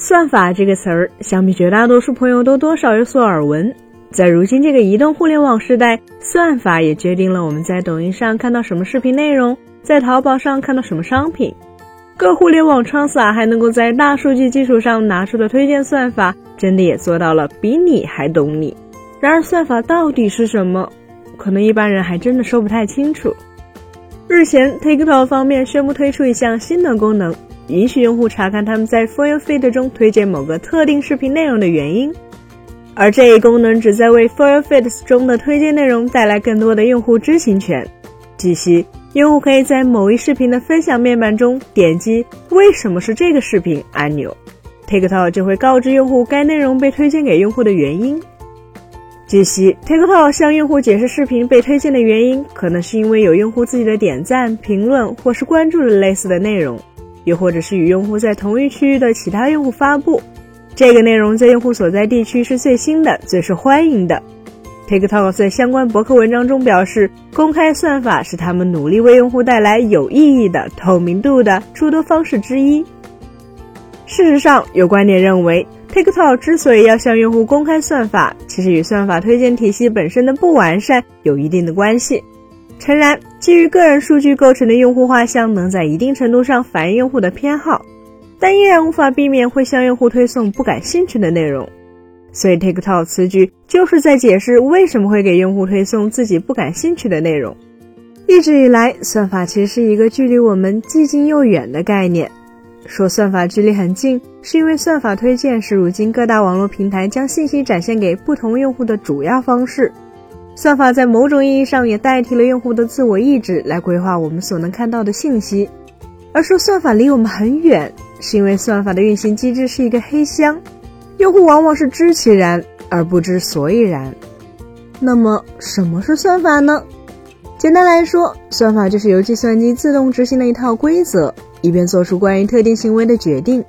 算法这个词儿，想必绝大多数朋友都多少有所耳闻。在如今这个移动互联网时代，算法也决定了我们在抖音上看到什么视频内容，在淘宝上看到什么商品。各互联网创撒还能够在大数据基础上拿出的推荐算法，真的也做到了比你还懂你。然而，算法到底是什么？可能一般人还真的说不太清楚。日前，TikTok 方面宣布推出一项新的功能，允许用户查看他们在 For You Feed 中推荐某个特定视频内容的原因。而这一功能旨在为 For Your Feeds 中的推荐内容带来更多的用户知情权。据悉，用户可以在某一视频的分享面板中点击“为什么是这个视频”按钮，TikTok 就会告知用户该内容被推荐给用户的原因。据悉，TikTok 向用户解释视频被推荐的原因，可能是因为有用户自己的点赞、评论或是关注了类似的内容，又或者是与用户在同一区域的其他用户发布。这个内容在用户所在地区是最新的、最受欢迎的。TikTok 在相关博客文章中表示，公开算法是他们努力为用户带来有意义的、透明度的诸多方式之一。事实上，有观点认为，TikTok 之所以要向用户公开算法，其实与算法推荐体系本身的不完善有一定的关系。诚然，基于个人数据构成的用户画像能在一定程度上反映用户的偏好。但依然无法避免会向用户推送不感兴趣的内容，所以 TikTok 此举就是在解释为什么会给用户推送自己不感兴趣的内容。一直以来，算法其实是一个距离我们既近又远的概念。说算法距离很近，是因为算法推荐是如今各大网络平台将信息展现给不同用户的主要方式。算法在某种意义上也代替了用户的自我意志来规划我们所能看到的信息。而说算法离我们很远。是因为算法的运行机制是一个黑箱，用户往往是知其然而不知所以然。那么，什么是算法呢？简单来说，算法就是由计算机自动执行的一套规则，以便做出关于特定行为的决定。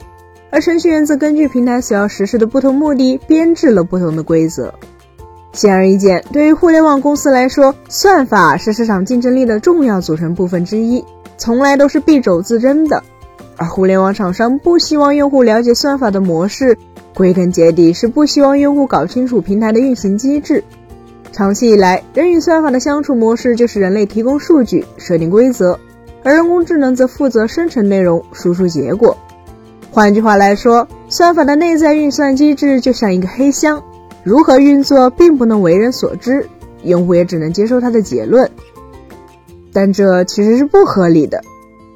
而程序员则根据平台所要实施的不同目的，编制了不同的规则。显而易见，对于互联网公司来说，算法是市场竞争力的重要组成部分之一，从来都是敝帚自珍的。而互联网厂商不希望用户了解算法的模式，归根结底是不希望用户搞清楚平台的运行机制。长期以来，人与算法的相处模式就是人类提供数据、设定规则，而人工智能则负责生成内容、输出结果。换句话来说，算法的内在运算机制就像一个黑箱，如何运作并不能为人所知，用户也只能接受它的结论。但这其实是不合理的。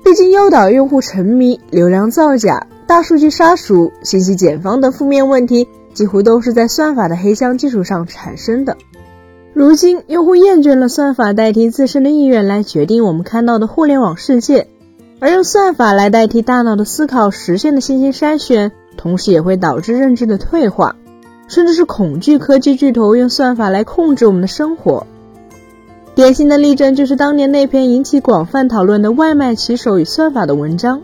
毕竟诱导用户沉迷、流量造假、大数据杀熟、信息茧房等负面问题，几乎都是在算法的黑箱基础上产生的。如今，用户厌倦了算法代替自身的意愿来决定我们看到的互联网世界，而用算法来代替大脑的思考实现的信息筛选，同时也会导致认知的退化，甚至是恐惧科技巨头用算法来控制我们的生活。典型的例证就是当年那篇引起广泛讨论的外卖骑手与算法的文章。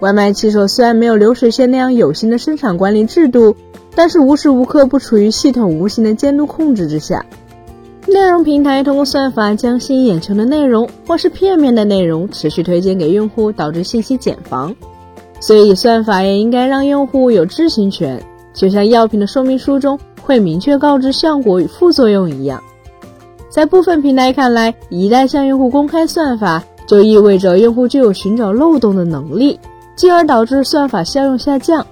外卖骑手虽然没有流水线那样有形的生产管理制度，但是无时无刻不处于系统无形的监督控制之下。内容平台通过算法将吸引眼球的内容或是片面的内容持续推荐给用户，导致信息茧房。所以算法也应该让用户有知情权，就像药品的说明书中会明确告知效果与副作用一样。在部分平台看来，一旦向用户公开算法，就意味着用户就有寻找漏洞的能力，进而导致算法效用下降。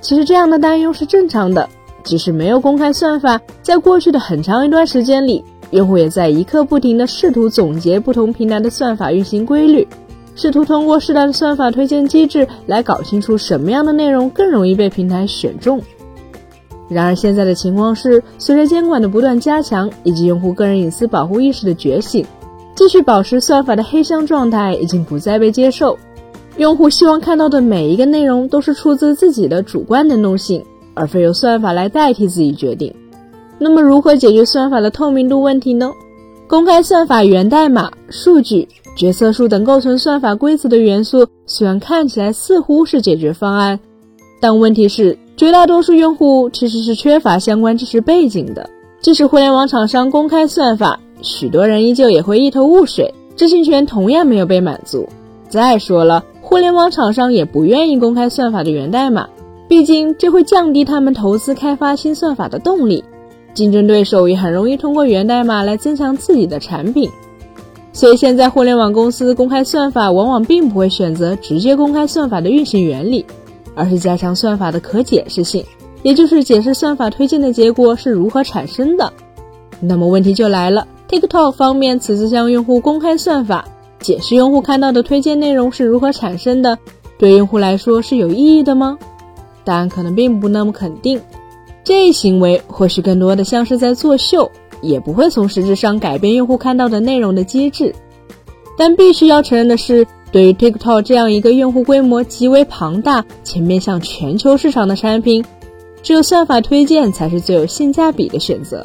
其实这样的担忧是正常的，即使没有公开算法，在过去的很长一段时间里，用户也在一刻不停地试图总结不同平台的算法运行规律，试图通过适当的算法推荐机制来搞清楚什么样的内容更容易被平台选中。然而，现在的情况是，随着监管的不断加强，以及用户个人隐私保护意识的觉醒，继续保持算法的黑箱状态已经不再被接受。用户希望看到的每一个内容都是出自自己的主观能动性，而非由算法来代替自己决定。那么，如何解决算法的透明度问题呢？公开算法源代码、数据、决策树等构成算法规则的元素，虽然看起来似乎是解决方案，但问题是。绝大多数用户其实是缺乏相关知识背景的，即使互联网厂商公开算法，许多人依旧也会一头雾水，知情权同样没有被满足。再说了，互联网厂商也不愿意公开算法的源代码，毕竟这会降低他们投资开发新算法的动力。竞争对手也很容易通过源代码来增强自己的产品。所以现在互联网公司公开算法，往往并不会选择直接公开算法的运行原理，而是加强算法的可解释性，也就是解释算法推荐的结果是如何产生的。那么问题就来了，TikTok 方面此次向用户公开算法，解释用户看到的推荐内容是如何产生的，对用户来说是有意义的吗？答案可能并不那么肯定。这一行为或许更多的像是在作秀。也不会从实质上改变用户看到的内容的机制，但必须要承认的是，对于 TikTok 这样一个用户规模极为庞大且面向全球市场的产品，只有算法推荐才是最有性价比的选择。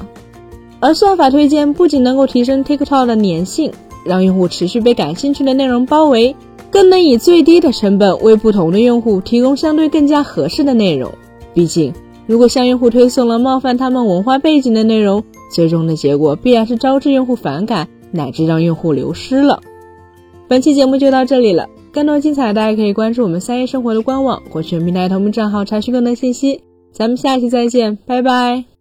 而算法推荐不仅能够提升 TikTok 的粘性，让用户持续被感兴趣的内容包围，更能以最低的成本为不同的用户提供相对更加合适的内容。毕竟，如果向用户推送了冒犯他们文化背景的内容，最终的结果必然是招致用户反感，乃至让用户流失了。本期节目就到这里了，更多精彩大家可以关注我们三叶生活的官网或全平台同名账号查询更多信息。咱们下期再见，拜拜。